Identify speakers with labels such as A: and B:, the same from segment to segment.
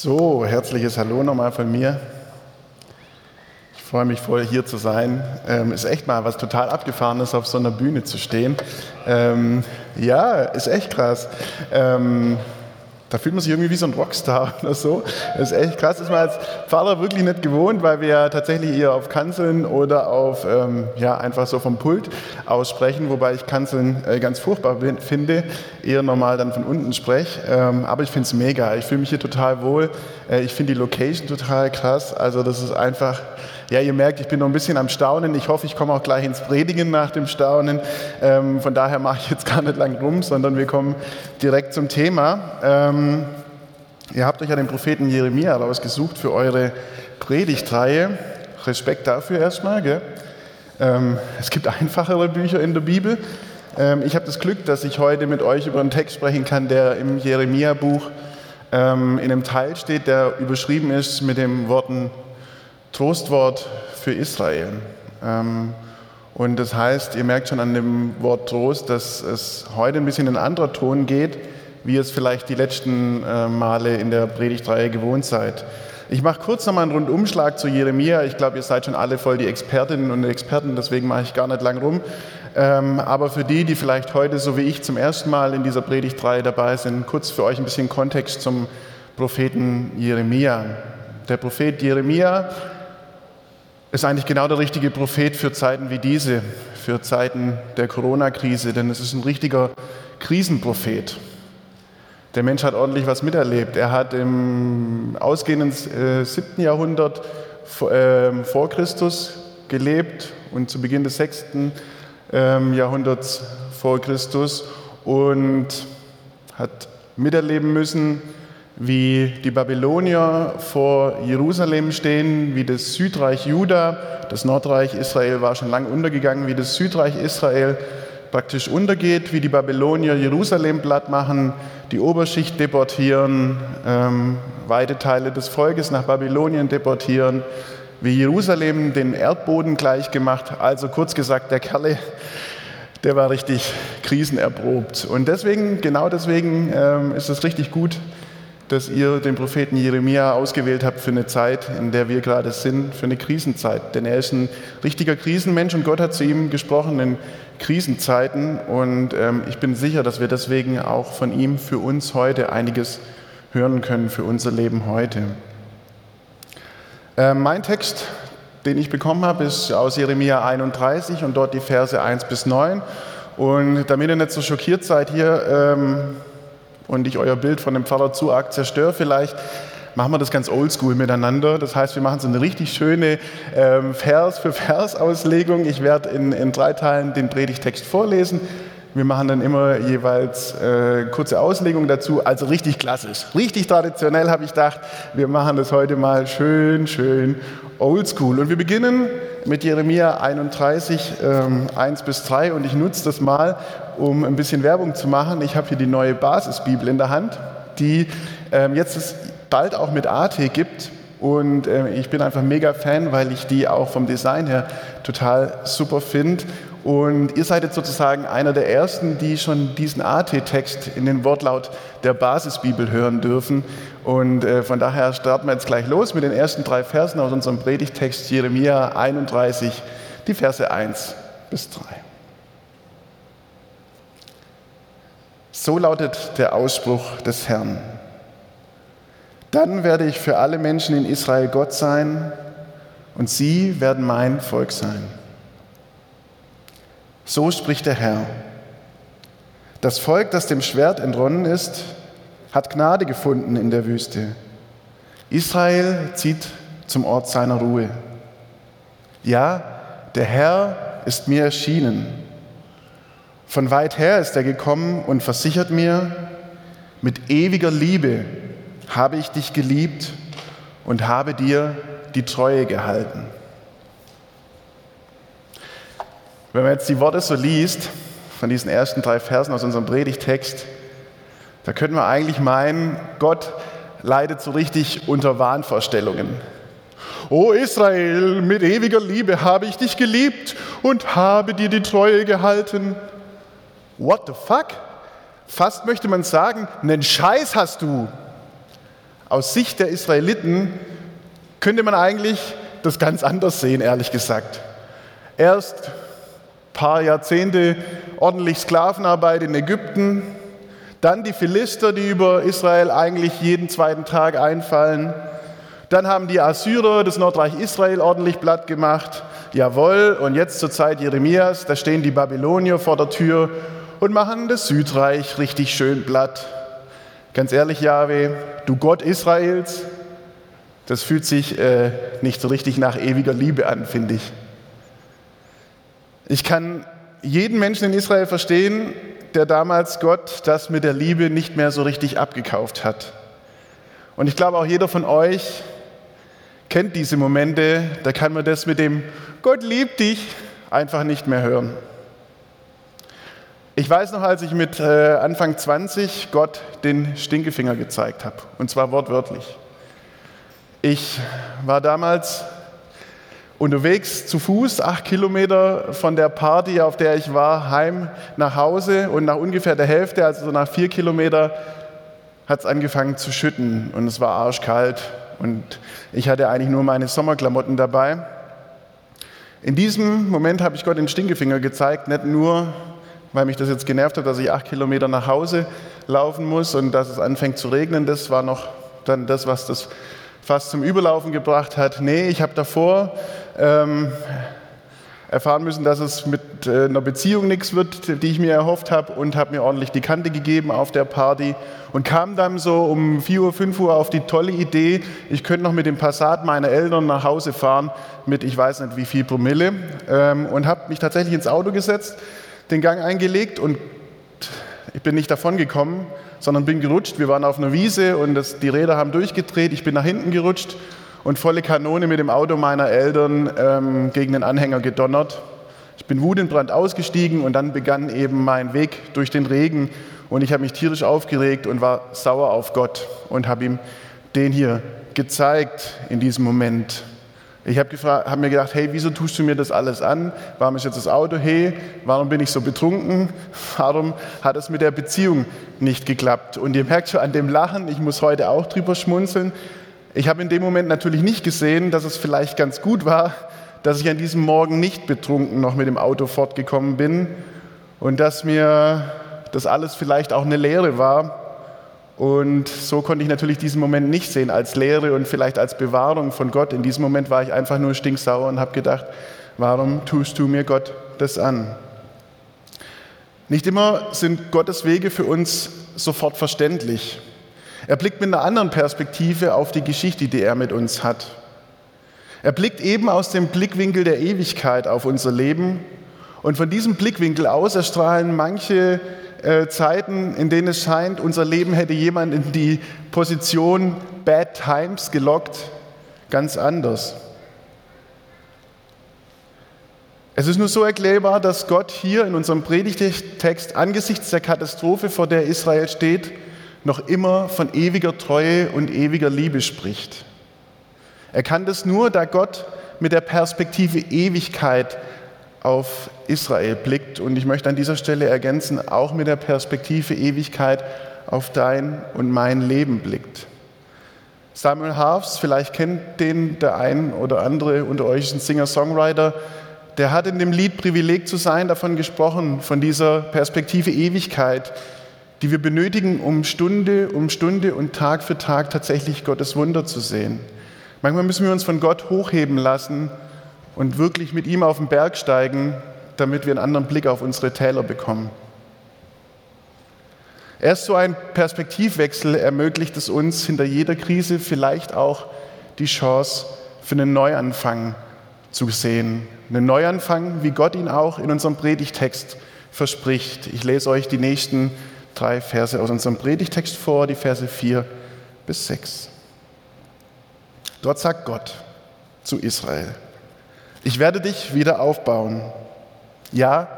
A: So, herzliches Hallo nochmal von mir. Ich freue mich voll hier zu sein. Ähm, ist echt mal was total Abgefahrenes, auf so einer Bühne zu stehen. Ähm, ja, ist echt krass. Ähm, da fühlt man sich irgendwie wie so ein Rockstar oder so. Das ist echt krass. Das ist man als Pfarrer wirklich nicht gewohnt, weil wir ja tatsächlich eher auf Kanzeln oder auf, ähm, ja, einfach so vom Pult aussprechen, wobei ich Kanzeln äh, ganz furchtbar finde, eher normal dann von unten spreche. Ähm, aber ich finde es mega. Ich fühle mich hier total wohl. Äh, ich finde die Location total krass. Also das ist einfach ja, ihr merkt, ich bin noch ein bisschen am Staunen. Ich hoffe, ich komme auch gleich ins Predigen nach dem Staunen. Ähm, von daher mache ich jetzt gar nicht lang rum, sondern wir kommen direkt zum Thema. Ähm, ihr habt euch ja den Propheten Jeremia rausgesucht für eure Predigtreihe. Respekt dafür erstmal. Gell? Ähm, es gibt einfachere Bücher in der Bibel. Ähm, ich habe das Glück, dass ich heute mit euch über einen Text sprechen kann, der im Jeremia-Buch ähm, in einem Teil steht, der überschrieben ist mit den Worten Trostwort für Israel. Ähm, und das heißt, ihr merkt schon an dem Wort Trost, dass es heute ein bisschen in anderer Ton geht, wie ihr es vielleicht die letzten äh, Male in der Predigtreihe gewohnt seid. Ich mache kurz nochmal einen Rundumschlag zu Jeremia. Ich glaube, ihr seid schon alle voll die Expertinnen und Experten, deswegen mache ich gar nicht lang rum. Ähm, aber für die, die vielleicht heute, so wie ich, zum ersten Mal in dieser Predigtreihe dabei sind, kurz für euch ein bisschen Kontext zum Propheten Jeremia. Der Prophet Jeremia ist eigentlich genau der richtige Prophet für Zeiten wie diese, für Zeiten der Corona-Krise, denn es ist ein richtiger Krisenprophet. Der Mensch hat ordentlich was miterlebt. Er hat im ausgehenden äh, 7. Jahrhundert vor, äh, vor, Christus gelebt und zu Beginn des 6. Äh, Jahrhunderts vor Christus und hat miterleben müssen, wie die Babylonier vor Jerusalem stehen, wie das Südreich Juda, das Nordreich Israel war schon lange untergegangen, wie das Südreich Israel praktisch untergeht, wie die Babylonier Jerusalem platt machen, die Oberschicht deportieren, ähm, weite Teile des Volkes nach Babylonien deportieren, wie Jerusalem den Erdboden gleich gemacht. Also kurz gesagt, der Kerle, der war richtig krisenerprobt. Und deswegen, genau deswegen ähm, ist es richtig gut, dass ihr den Propheten Jeremia ausgewählt habt für eine Zeit, in der wir gerade sind, für eine Krisenzeit. Denn er ist ein richtiger Krisenmensch und Gott hat zu ihm gesprochen in Krisenzeiten. Und ähm, ich bin sicher, dass wir deswegen auch von ihm für uns heute einiges hören können, für unser Leben heute. Äh, mein Text, den ich bekommen habe, ist aus Jeremia 31 und dort die Verse 1 bis 9. Und damit ihr nicht so schockiert seid hier, ähm, und ich euer Bild von dem Pfarrer zu arg zerstöre vielleicht, machen wir das ganz oldschool miteinander. Das heißt, wir machen so eine richtig schöne ähm, Vers für Vers Auslegung. Ich werde in, in drei Teilen den Predigtext vorlesen. Wir machen dann immer jeweils äh, kurze Auslegung dazu, also richtig klassisch. Richtig traditionell habe ich gedacht, wir machen das heute mal schön, schön oldschool. Und wir beginnen mit Jeremia 31, ähm, 1 bis 3 und ich nutze das mal, um ein bisschen Werbung zu machen. Ich habe hier die neue Basisbibel in der Hand, die ähm, jetzt es bald auch mit AT gibt. Und äh, ich bin einfach mega Fan, weil ich die auch vom Design her total super finde. Und ihr seid jetzt sozusagen einer der Ersten, die schon diesen AT-Text in den Wortlaut der Basisbibel hören dürfen. Und äh, von daher starten wir jetzt gleich los mit den ersten drei Versen aus unserem Predigtext Jeremia 31, die Verse 1 bis 3. So lautet der Ausspruch des Herrn. Dann werde ich für alle Menschen in Israel Gott sein und sie werden mein Volk sein. So spricht der Herr. Das Volk, das dem Schwert entronnen ist, hat Gnade gefunden in der Wüste. Israel zieht zum Ort seiner Ruhe. Ja, der Herr ist mir erschienen von weit her ist er gekommen und versichert mir, mit ewiger Liebe habe ich dich geliebt und habe dir die Treue gehalten. Wenn man jetzt die Worte so liest, von diesen ersten drei Versen aus unserem Predigtext, da könnte man eigentlich meinen, Gott leidet so richtig unter Wahnvorstellungen. O Israel, mit ewiger Liebe habe ich dich geliebt und habe dir die Treue gehalten. What the fuck? Fast möchte man sagen, einen Scheiß hast du. Aus Sicht der Israeliten könnte man eigentlich das ganz anders sehen, ehrlich gesagt. Erst ein paar Jahrzehnte ordentlich Sklavenarbeit in Ägypten, dann die Philister, die über Israel eigentlich jeden zweiten Tag einfallen. Dann haben die Assyrer das Nordreich Israel ordentlich platt gemacht. Jawohl, und jetzt zur Zeit Jeremias, da stehen die Babylonier vor der Tür und machen das Südreich richtig schön platt. Ganz ehrlich, Jahwe, du Gott Israels, das fühlt sich äh, nicht so richtig nach ewiger Liebe an, finde ich. Ich kann jeden Menschen in Israel verstehen, der damals Gott das mit der Liebe nicht mehr so richtig abgekauft hat. Und ich glaube, auch jeder von euch kennt diese Momente, da kann man das mit dem Gott liebt dich einfach nicht mehr hören. Ich weiß noch, als ich mit äh, Anfang 20 Gott den Stinkefinger gezeigt habe, und zwar wortwörtlich. Ich war damals unterwegs zu Fuß, acht Kilometer von der Party, auf der ich war, heim nach Hause und nach ungefähr der Hälfte, also so nach vier Kilometer, hat es angefangen zu schütten und es war arschkalt und ich hatte eigentlich nur meine Sommerklamotten dabei. In diesem Moment habe ich Gott den Stinkefinger gezeigt, nicht nur, weil mich das jetzt genervt hat, dass ich acht Kilometer nach Hause laufen muss und dass es anfängt zu regnen. Das war noch dann das, was das fast zum Überlaufen gebracht hat. Nee, ich habe davor ähm, erfahren müssen, dass es mit äh, einer Beziehung nichts wird, die ich mir erhofft habe und habe mir ordentlich die Kante gegeben auf der Party und kam dann so um 4 Uhr, 5 Uhr auf die tolle Idee, ich könnte noch mit dem Passat meiner Eltern nach Hause fahren mit ich weiß nicht wie viel Promille ähm, und habe mich tatsächlich ins Auto gesetzt, den Gang eingelegt und ich bin nicht davon gekommen, sondern bin gerutscht. Wir waren auf einer Wiese und das, die Räder haben durchgedreht. Ich bin nach hinten gerutscht und volle Kanone mit dem Auto meiner Eltern ähm, gegen den Anhänger gedonnert. Ich bin wutentbrannt ausgestiegen und dann begann eben mein Weg durch den Regen und ich habe mich tierisch aufgeregt und war sauer auf Gott und habe ihm den hier gezeigt in diesem Moment. Ich habe hab mir gedacht, hey, wieso tust du mir das alles an? Warum ist jetzt das Auto hey? Warum bin ich so betrunken? Warum hat es mit der Beziehung nicht geklappt? Und ihr merkt schon an dem Lachen, ich muss heute auch drüber schmunzeln. Ich habe in dem Moment natürlich nicht gesehen, dass es vielleicht ganz gut war, dass ich an diesem Morgen nicht betrunken noch mit dem Auto fortgekommen bin und dass mir das alles vielleicht auch eine Lehre war, und so konnte ich natürlich diesen Moment nicht sehen als Lehre und vielleicht als Bewahrung von Gott. In diesem Moment war ich einfach nur stinksauer und habe gedacht, warum tust du mir Gott das an? Nicht immer sind Gottes Wege für uns sofort verständlich. Er blickt mit einer anderen Perspektive auf die Geschichte, die er mit uns hat. Er blickt eben aus dem Blickwinkel der Ewigkeit auf unser Leben und von diesem Blickwinkel aus erstrahlen manche äh, Zeiten, in denen es scheint, unser Leben hätte jemand in die Position Bad Times gelockt, ganz anders. Es ist nur so erklärbar, dass Gott hier in unserem Predigtext angesichts der Katastrophe, vor der Israel steht, noch immer von ewiger Treue und ewiger Liebe spricht. Er kann das nur, da Gott mit der Perspektive Ewigkeit auf Israel blickt. Und ich möchte an dieser Stelle ergänzen, auch mit der Perspektive Ewigkeit auf dein und mein Leben blickt. Samuel Harfs, vielleicht kennt den der ein oder andere unter euch, ein Singer-Songwriter, der hat in dem Lied Privileg zu sein davon gesprochen, von dieser Perspektive Ewigkeit, die wir benötigen, um Stunde um Stunde und Tag für Tag tatsächlich Gottes Wunder zu sehen. Manchmal müssen wir uns von Gott hochheben lassen, und wirklich mit ihm auf den Berg steigen, damit wir einen anderen Blick auf unsere Täler bekommen. Erst so ein Perspektivwechsel ermöglicht es uns, hinter jeder Krise vielleicht auch die Chance für einen Neuanfang zu sehen. Einen Neuanfang, wie Gott ihn auch in unserem Predigtext verspricht. Ich lese euch die nächsten drei Verse aus unserem Predigtext vor, die Verse 4 bis 6. Dort sagt Gott zu Israel, ich werde dich wieder aufbauen. Ja,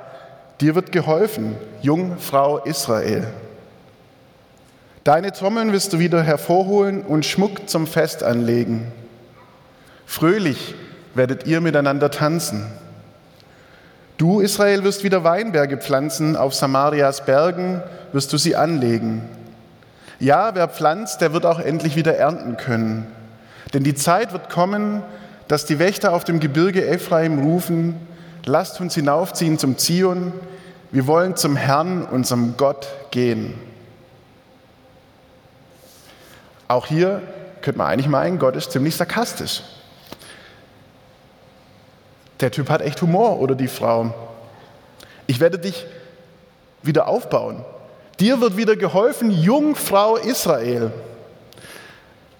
A: dir wird geholfen, Jungfrau Israel. Deine Trommeln wirst du wieder hervorholen und Schmuck zum Fest anlegen. Fröhlich werdet ihr miteinander tanzen. Du, Israel, wirst wieder Weinberge pflanzen, auf Samarias Bergen wirst du sie anlegen. Ja, wer pflanzt, der wird auch endlich wieder ernten können. Denn die Zeit wird kommen, dass die Wächter auf dem Gebirge Ephraim rufen, lasst uns hinaufziehen zum Zion, wir wollen zum Herrn, unserem Gott, gehen. Auch hier könnte man eigentlich meinen, Gott ist ziemlich sarkastisch. Der Typ hat echt Humor oder die Frau. Ich werde dich wieder aufbauen. Dir wird wieder geholfen, Jungfrau Israel.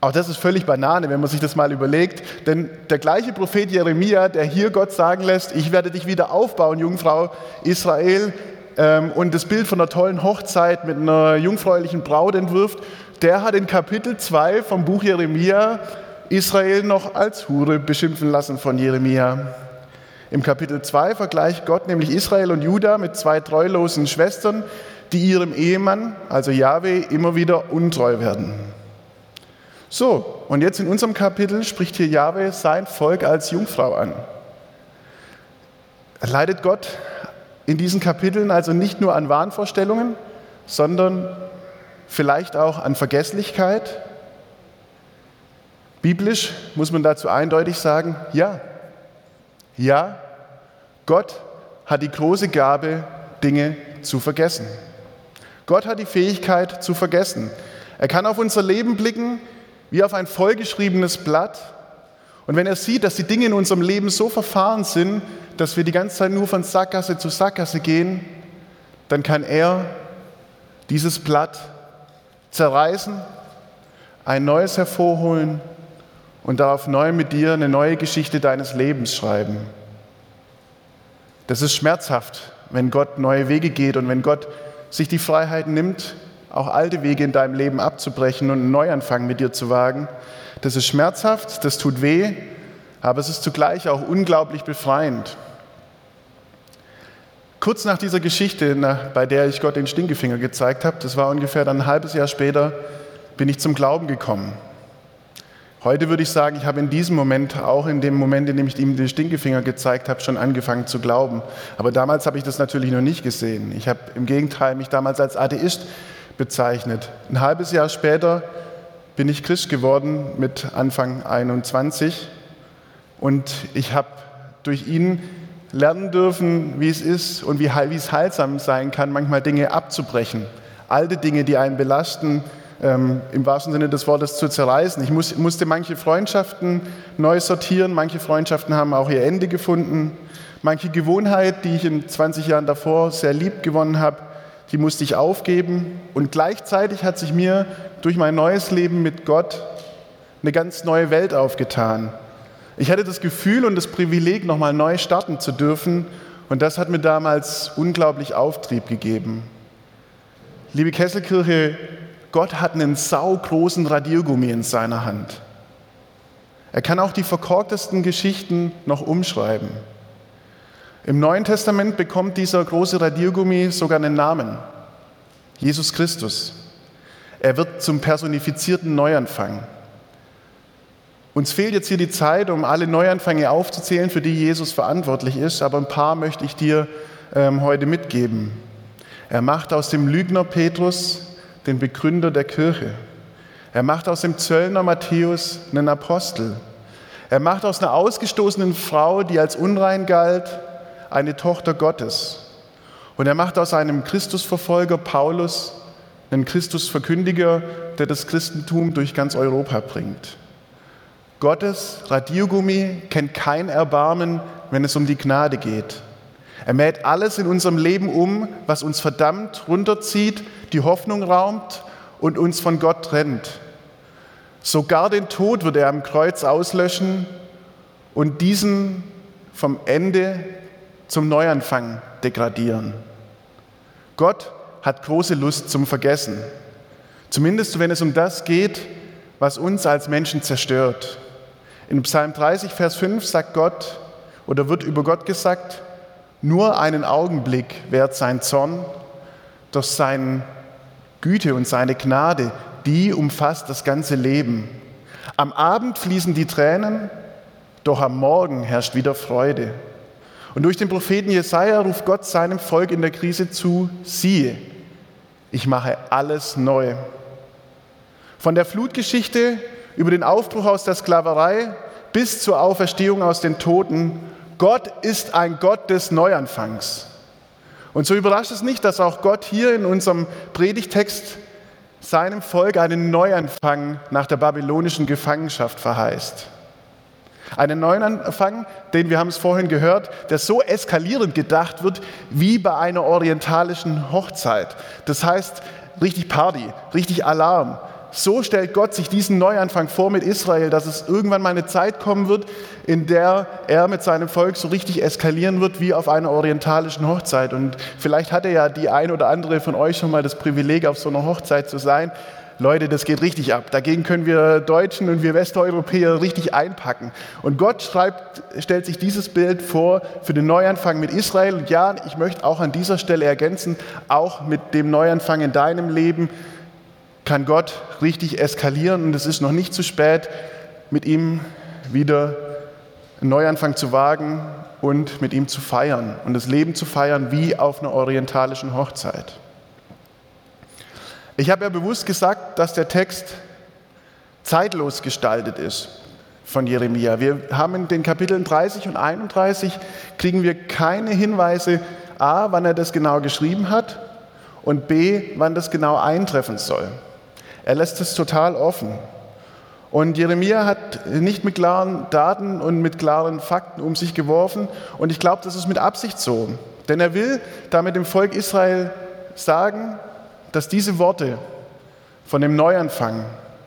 A: Auch das ist völlig Banane, wenn man sich das mal überlegt. Denn der gleiche Prophet Jeremia, der hier Gott sagen lässt, ich werde dich wieder aufbauen, Jungfrau Israel, ähm, und das Bild von einer tollen Hochzeit mit einer jungfräulichen Braut entwirft, der hat in Kapitel 2 vom Buch Jeremia Israel noch als Hure beschimpfen lassen von Jeremia. Im Kapitel 2 vergleicht Gott nämlich Israel und Juda mit zwei treulosen Schwestern, die ihrem Ehemann, also Yahweh, immer wieder untreu werden. So, und jetzt in unserem Kapitel spricht hier Yahweh sein Volk als Jungfrau an. Leidet Gott in diesen Kapiteln also nicht nur an Wahnvorstellungen, sondern vielleicht auch an Vergesslichkeit? Biblisch muss man dazu eindeutig sagen, ja. Ja, Gott hat die große Gabe, Dinge zu vergessen. Gott hat die Fähigkeit zu vergessen. Er kann auf unser Leben blicken wie auf ein vollgeschriebenes Blatt. Und wenn er sieht, dass die Dinge in unserem Leben so verfahren sind, dass wir die ganze Zeit nur von Sackgasse zu Sackgasse gehen, dann kann er dieses Blatt zerreißen, ein neues hervorholen und darauf neu mit dir eine neue Geschichte deines Lebens schreiben. Das ist schmerzhaft, wenn Gott neue Wege geht und wenn Gott sich die Freiheit nimmt, auch alte Wege in deinem Leben abzubrechen und einen Neuanfang mit dir zu wagen. Das ist schmerzhaft, das tut weh, aber es ist zugleich auch unglaublich befreiend. Kurz nach dieser Geschichte, bei der ich Gott den Stinkefinger gezeigt habe, das war ungefähr dann ein halbes Jahr später, bin ich zum Glauben gekommen. Heute würde ich sagen, ich habe in diesem Moment, auch in dem Moment, in dem ich ihm den Stinkefinger gezeigt habe, schon angefangen zu glauben. Aber damals habe ich das natürlich noch nicht gesehen. Ich habe im Gegenteil mich damals als Atheist bezeichnet. Ein halbes Jahr später bin ich Christ geworden mit Anfang 21 und ich habe durch ihn lernen dürfen, wie es ist und wie, wie es heilsam sein kann, manchmal Dinge abzubrechen. Alte Dinge, die einen belasten, ähm, im wahrsten Sinne des Wortes zu zerreißen. Ich muss, musste manche Freundschaften neu sortieren, manche Freundschaften haben auch ihr Ende gefunden. Manche Gewohnheit, die ich in 20 Jahren davor sehr lieb gewonnen habe, die musste ich aufgeben. Und gleichzeitig hat sich mir durch mein neues Leben mit Gott eine ganz neue Welt aufgetan. Ich hatte das Gefühl und das Privileg, nochmal neu starten zu dürfen. Und das hat mir damals unglaublich Auftrieb gegeben. Liebe Kesselkirche, Gott hat einen saugroßen Radiergummi in seiner Hand. Er kann auch die verkorktesten Geschichten noch umschreiben. Im Neuen Testament bekommt dieser große Radiergummi sogar einen Namen. Jesus Christus. Er wird zum personifizierten Neuanfang. Uns fehlt jetzt hier die Zeit, um alle Neuanfänge aufzuzählen, für die Jesus verantwortlich ist, aber ein paar möchte ich dir ähm, heute mitgeben. Er macht aus dem Lügner Petrus den Begründer der Kirche. Er macht aus dem Zöllner Matthäus einen Apostel. Er macht aus einer ausgestoßenen Frau, die als unrein galt, eine Tochter Gottes. Und er macht aus einem Christusverfolger Paulus einen Christusverkündiger, der das Christentum durch ganz Europa bringt. Gottes Radiergummi kennt kein Erbarmen, wenn es um die Gnade geht. Er mäht alles in unserem Leben um, was uns verdammt runterzieht, die Hoffnung raumt und uns von Gott trennt. Sogar den Tod wird er am Kreuz auslöschen und diesen vom Ende zum Neuanfang degradieren. Gott hat große Lust zum Vergessen, zumindest wenn es um das geht, was uns als Menschen zerstört. In Psalm 30, Vers 5 sagt Gott oder wird über Gott gesagt, nur einen Augenblick währt sein Zorn, doch seine Güte und seine Gnade, die umfasst das ganze Leben. Am Abend fließen die Tränen, doch am Morgen herrscht wieder Freude. Und durch den Propheten Jesaja ruft Gott seinem Volk in der Krise zu: Siehe, ich mache alles neu. Von der Flutgeschichte über den Aufbruch aus der Sklaverei bis zur Auferstehung aus den Toten. Gott ist ein Gott des Neuanfangs. Und so überrascht es nicht, dass auch Gott hier in unserem Predigtext seinem Volk einen Neuanfang nach der babylonischen Gefangenschaft verheißt. Einen Neuanfang, den wir haben es vorhin gehört, der so eskalierend gedacht wird wie bei einer orientalischen Hochzeit. Das heißt, richtig Party, richtig Alarm, so stellt Gott sich diesen Neuanfang vor mit Israel, dass es irgendwann mal eine Zeit kommen wird, in der er mit seinem Volk so richtig eskalieren wird wie auf einer orientalischen Hochzeit. Und vielleicht hatte ja die ein oder andere von euch schon mal das Privileg, auf so einer Hochzeit zu sein. Leute, das geht richtig ab. Dagegen können wir Deutschen und wir Westeuropäer richtig einpacken. Und Gott schreibt, stellt sich dieses Bild vor für den Neuanfang mit Israel. Und ja, ich möchte auch an dieser Stelle ergänzen, auch mit dem Neuanfang in deinem Leben kann Gott richtig eskalieren und es ist noch nicht zu spät, mit ihm wieder einen Neuanfang zu wagen und mit ihm zu feiern und das Leben zu feiern wie auf einer orientalischen Hochzeit. Ich habe ja bewusst gesagt, dass der Text zeitlos gestaltet ist von Jeremia. Wir haben in den Kapiteln 30 und 31 kriegen wir keine Hinweise, a, wann er das genau geschrieben hat und b, wann das genau eintreffen soll. Er lässt es total offen. Und Jeremia hat nicht mit klaren Daten und mit klaren Fakten um sich geworfen. Und ich glaube, das ist mit Absicht so. Denn er will damit dem Volk Israel sagen, dass diese Worte von dem Neuanfang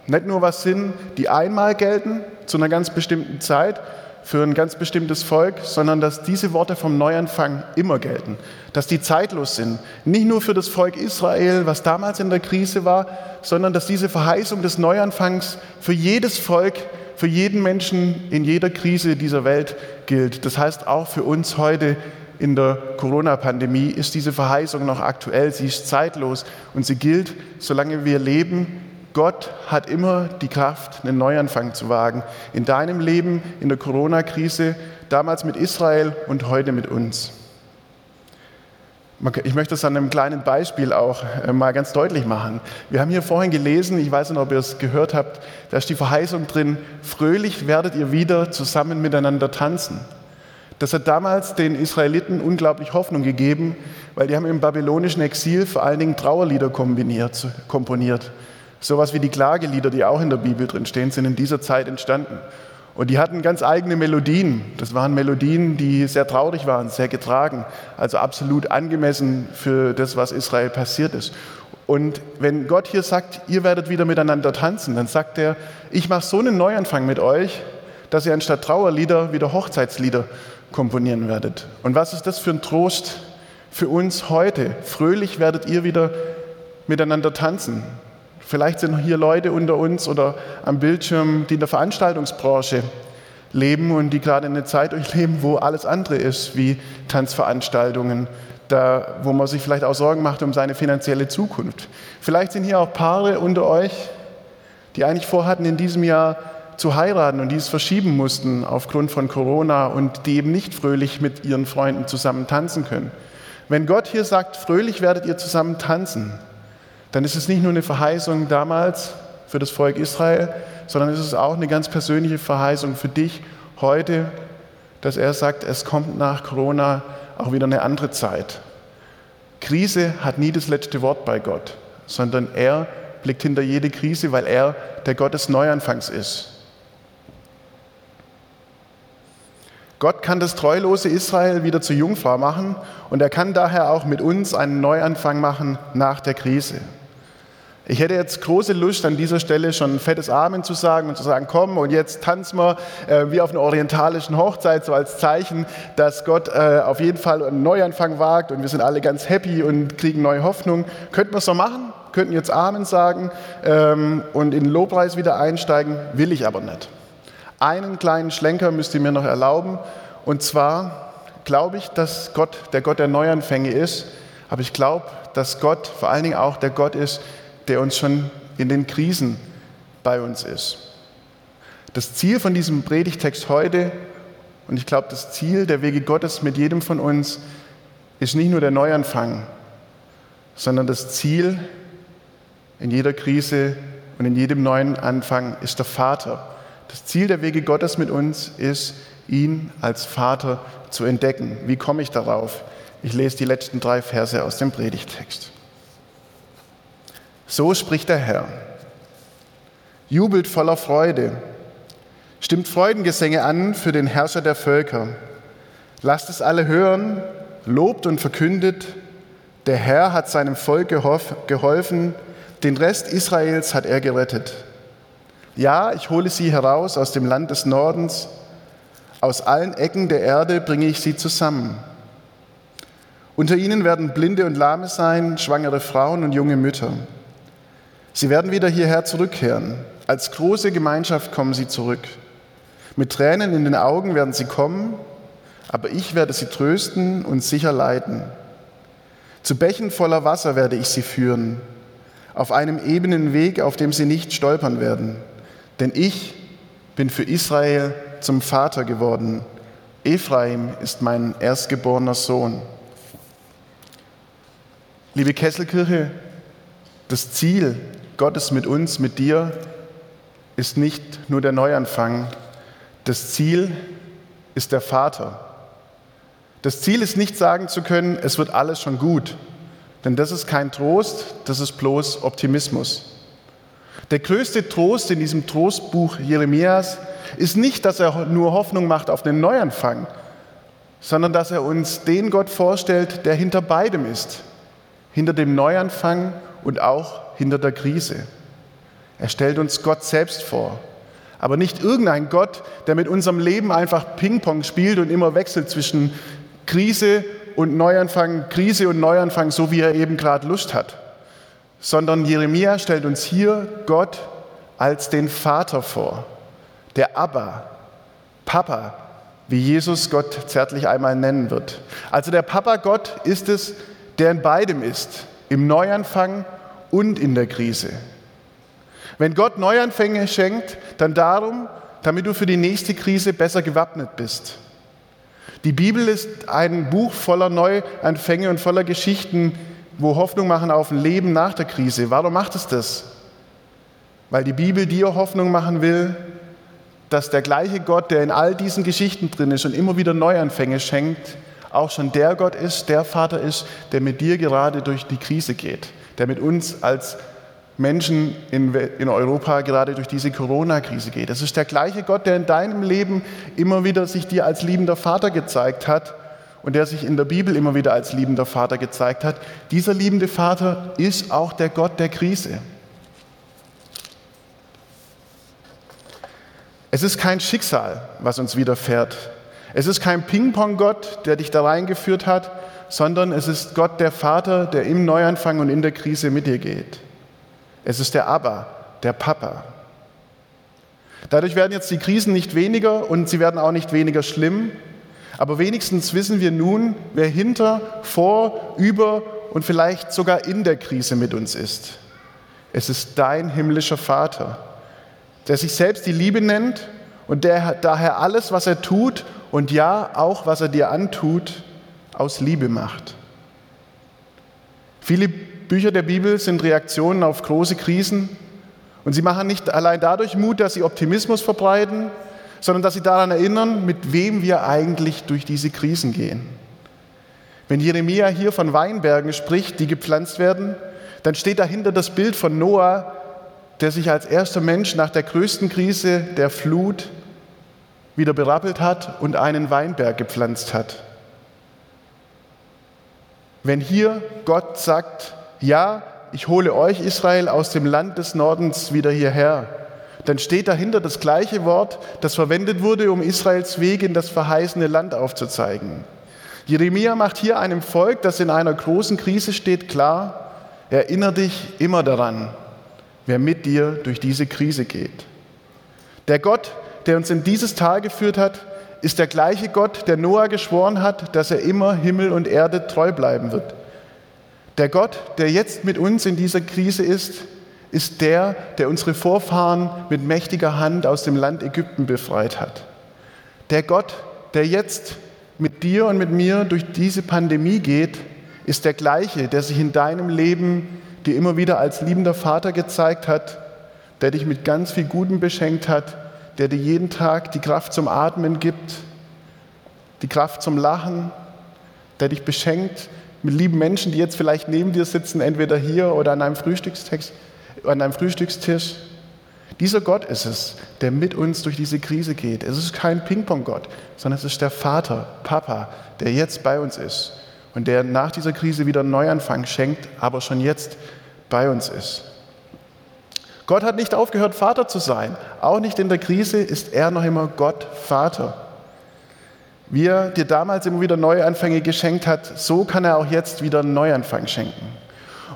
A: nicht nur was sind, die einmal gelten zu einer ganz bestimmten Zeit, für ein ganz bestimmtes Volk, sondern dass diese Worte vom Neuanfang immer gelten, dass die zeitlos sind. Nicht nur für das Volk Israel, was damals in der Krise war, sondern dass diese Verheißung des Neuanfangs für jedes Volk, für jeden Menschen in jeder Krise dieser Welt gilt. Das heißt, auch für uns heute in der Corona-Pandemie ist diese Verheißung noch aktuell, sie ist zeitlos und sie gilt, solange wir leben Gott hat immer die Kraft, einen Neuanfang zu wagen. In deinem Leben, in der Corona-Krise, damals mit Israel und heute mit uns. Ich möchte das an einem kleinen Beispiel auch äh, mal ganz deutlich machen. Wir haben hier vorhin gelesen, ich weiß nicht, ob ihr es gehört habt, da ist die Verheißung drin, fröhlich werdet ihr wieder zusammen miteinander tanzen. Das hat damals den Israeliten unglaublich Hoffnung gegeben, weil die haben im babylonischen Exil vor allen Dingen Trauerlieder kombiniert, komponiert. Sowas wie die Klagelieder, die auch in der Bibel drin stehen, sind in dieser Zeit entstanden. Und die hatten ganz eigene Melodien. Das waren Melodien, die sehr traurig waren, sehr getragen, also absolut angemessen für das, was Israel passiert ist. Und wenn Gott hier sagt, ihr werdet wieder miteinander tanzen, dann sagt er, ich mache so einen Neuanfang mit euch, dass ihr anstatt Trauerlieder wieder Hochzeitslieder komponieren werdet. Und was ist das für ein Trost für uns heute? Fröhlich werdet ihr wieder miteinander tanzen. Vielleicht sind hier Leute unter uns oder am Bildschirm, die in der Veranstaltungsbranche leben und die gerade eine Zeit durchleben, wo alles andere ist wie Tanzveranstaltungen, da, wo man sich vielleicht auch Sorgen macht um seine finanzielle Zukunft. Vielleicht sind hier auch Paare unter euch, die eigentlich vorhatten, in diesem Jahr zu heiraten und dies verschieben mussten aufgrund von Corona und die eben nicht fröhlich mit ihren Freunden zusammen tanzen können. Wenn Gott hier sagt, fröhlich werdet ihr zusammen tanzen, dann ist es nicht nur eine Verheißung damals für das Volk Israel, sondern es ist auch eine ganz persönliche Verheißung für dich heute, dass er sagt, es kommt nach Corona auch wieder eine andere Zeit. Krise hat nie das letzte Wort bei Gott, sondern er blickt hinter jede Krise, weil er der Gott des Neuanfangs ist. Gott kann das treulose Israel wieder zur Jungfrau machen und er kann daher auch mit uns einen Neuanfang machen nach der Krise. Ich hätte jetzt große Lust, an dieser Stelle schon ein fettes Amen zu sagen und zu sagen, komm und jetzt tanzen wir äh, wie auf einer orientalischen Hochzeit, so als Zeichen, dass Gott äh, auf jeden Fall einen Neuanfang wagt und wir sind alle ganz happy und kriegen neue Hoffnung. Könnten wir es so machen? Könnten jetzt Amen sagen ähm, und in den Lobpreis wieder einsteigen? Will ich aber nicht. Einen kleinen Schlenker müsst ihr mir noch erlauben und zwar glaube ich, dass Gott der Gott der Neuanfänge ist, aber ich glaube, dass Gott vor allen Dingen auch der Gott ist, der uns schon in den Krisen bei uns ist. Das Ziel von diesem Predigtext heute, und ich glaube, das Ziel der Wege Gottes mit jedem von uns, ist nicht nur der Neuanfang, sondern das Ziel, in jeder Krise und in jedem neuen Anfang ist der Vater. Das Ziel der Wege Gottes mit uns ist, ihn als Vater zu entdecken. Wie komme ich darauf? Ich lese die letzten drei Verse aus dem Predigtext. So spricht der Herr. Jubelt voller Freude, stimmt Freudengesänge an für den Herrscher der Völker. Lasst es alle hören, lobt und verkündet, der Herr hat seinem Volk geholfen, den Rest Israels hat er gerettet. Ja, ich hole sie heraus aus dem Land des Nordens, aus allen Ecken der Erde bringe ich sie zusammen. Unter ihnen werden Blinde und Lahme sein, schwangere Frauen und junge Mütter. Sie werden wieder hierher zurückkehren. Als große Gemeinschaft kommen sie zurück. Mit Tränen in den Augen werden sie kommen, aber ich werde sie trösten und sicher leiten. Zu Bächen voller Wasser werde ich sie führen, auf einem ebenen Weg, auf dem sie nicht stolpern werden. Denn ich bin für Israel zum Vater geworden. Ephraim ist mein erstgeborener Sohn. Liebe Kesselkirche, das Ziel Gottes mit uns, mit dir, ist nicht nur der Neuanfang. Das Ziel ist der Vater. Das Ziel ist nicht sagen zu können, es wird alles schon gut, denn das ist kein Trost, das ist bloß Optimismus. Der größte Trost in diesem Trostbuch Jeremias ist nicht, dass er nur Hoffnung macht auf den Neuanfang, sondern dass er uns den Gott vorstellt, der hinter beidem ist, hinter dem Neuanfang und auch hinter der Krise. Er stellt uns Gott selbst vor, aber nicht irgendein Gott, der mit unserem Leben einfach Ping-Pong spielt und immer wechselt zwischen Krise und Neuanfang, Krise und Neuanfang, so wie er eben gerade Lust hat. Sondern Jeremia stellt uns hier Gott als den Vater vor, der Abba, Papa, wie Jesus Gott zärtlich einmal nennen wird. Also der Papa Gott ist es, der in beidem ist, im Neuanfang und in der Krise. Wenn Gott Neuanfänge schenkt, dann darum, damit du für die nächste Krise besser gewappnet bist. Die Bibel ist ein Buch voller Neuanfänge und voller Geschichten, wo Hoffnung machen auf ein Leben nach der Krise. Warum macht es das? Weil die Bibel dir Hoffnung machen will, dass der gleiche Gott, der in all diesen Geschichten drin ist und immer wieder Neuanfänge schenkt, auch schon der Gott ist, der Vater ist, der mit dir gerade durch die Krise geht, der mit uns als Menschen in, Europa gerade durch diese Corona-Krise geht. Es ist der gleiche Gott, der in deinem Leben immer wieder sich dir als liebender Vater gezeigt hat und der sich in der Bibel immer wieder als liebender Vater gezeigt hat. Dieser liebende Vater ist auch der Gott der Krise. Es ist kein Schicksal, was uns widerfährt. Es ist kein Ping-Pong-Gott, der dich da reingeführt hat, sondern es ist Gott der Vater, der im Neuanfang und in der Krise mit dir geht. Es ist der Abba, der Papa. Dadurch werden jetzt die Krisen nicht weniger und sie werden auch nicht weniger schlimm, aber wenigstens wissen wir nun, wer hinter, vor, über und vielleicht sogar in der Krise mit uns ist. Es ist dein himmlischer Vater, der sich selbst die Liebe nennt und der daher alles, was er tut und ja auch, was er dir antut, aus Liebe macht. Viele Bücher der Bibel sind Reaktionen auf große Krisen und sie machen nicht allein dadurch Mut, dass sie Optimismus verbreiten, sondern dass sie daran erinnern, mit wem wir eigentlich durch diese Krisen gehen. Wenn Jeremia hier von Weinbergen spricht, die gepflanzt werden, dann steht dahinter das Bild von Noah, der sich als erster Mensch nach der größten Krise der Flut wieder berappelt hat und einen Weinberg gepflanzt hat. Wenn hier Gott sagt, ja, ich hole euch Israel aus dem Land des Nordens wieder hierher, dann steht dahinter das gleiche Wort, das verwendet wurde, um Israels Weg in das verheißene Land aufzuzeigen. Jeremia macht hier einem Volk, das in einer großen Krise steht, klar, erinnere dich immer daran, wer mit dir durch diese Krise geht. Der Gott, der uns in dieses Tal geführt hat, ist der gleiche Gott, der Noah geschworen hat, dass er immer Himmel und Erde treu bleiben wird. Der Gott, der jetzt mit uns in dieser Krise ist, ist der, der unsere Vorfahren mit mächtiger Hand aus dem Land Ägypten befreit hat. Der Gott, der jetzt mit dir und mit mir durch diese Pandemie geht, ist der gleiche, der sich in deinem Leben dir immer wieder als liebender Vater gezeigt hat, der dich mit ganz viel Gutem beschenkt hat, der dir jeden Tag die Kraft zum Atmen gibt, die Kraft zum Lachen, der dich beschenkt mit lieben Menschen, die jetzt vielleicht neben dir sitzen, entweder hier oder an einem, an einem Frühstückstisch. Dieser Gott ist es, der mit uns durch diese Krise geht. Es ist kein Ping-Pong-Gott, sondern es ist der Vater, Papa, der jetzt bei uns ist und der nach dieser Krise wieder einen Neuanfang schenkt, aber schon jetzt bei uns ist. Gott hat nicht aufgehört, Vater zu sein. Auch nicht in der Krise ist er noch immer Gott, Vater. Wie er dir damals immer wieder Neuanfänge geschenkt hat, so kann er auch jetzt wieder einen Neuanfang schenken.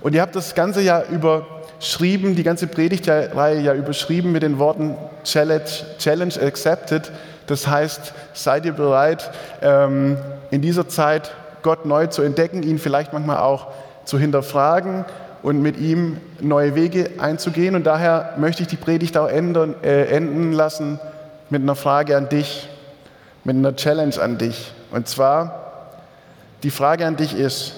A: Und ihr habt das ganze Jahr überschrieben, die ganze Predigtreihe ja überschrieben mit den Worten Challenge, Challenge accepted. Das heißt, seid ihr bereit, ähm, in dieser Zeit Gott neu zu entdecken, ihn vielleicht manchmal auch zu hinterfragen und mit ihm neue Wege einzugehen. Und daher möchte ich die Predigt auch ändern, äh, enden lassen mit einer Frage an dich mit einer Challenge an dich. Und zwar, die Frage an dich ist,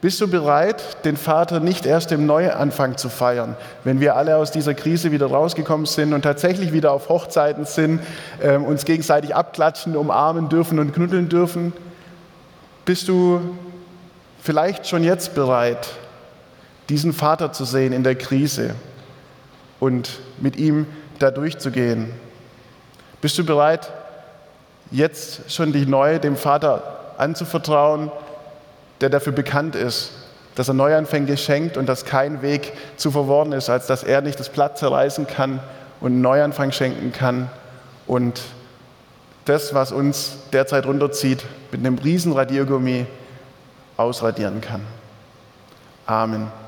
A: bist du bereit, den Vater nicht erst im Neuanfang zu feiern, wenn wir alle aus dieser Krise wieder rausgekommen sind und tatsächlich wieder auf Hochzeiten sind, äh, uns gegenseitig abklatschen, umarmen dürfen und knuddeln dürfen? Bist du vielleicht schon jetzt bereit, diesen Vater zu sehen in der Krise und mit ihm da durchzugehen? Bist du bereit, jetzt schon dich neu dem Vater anzuvertrauen, der dafür bekannt ist, dass er Neuanfänge schenkt und dass kein Weg zu verworren ist, als dass er nicht das Blatt zerreißen kann und einen Neuanfang schenken kann und das, was uns derzeit runterzieht, mit einem riesen Radiergummi ausradieren kann. Amen.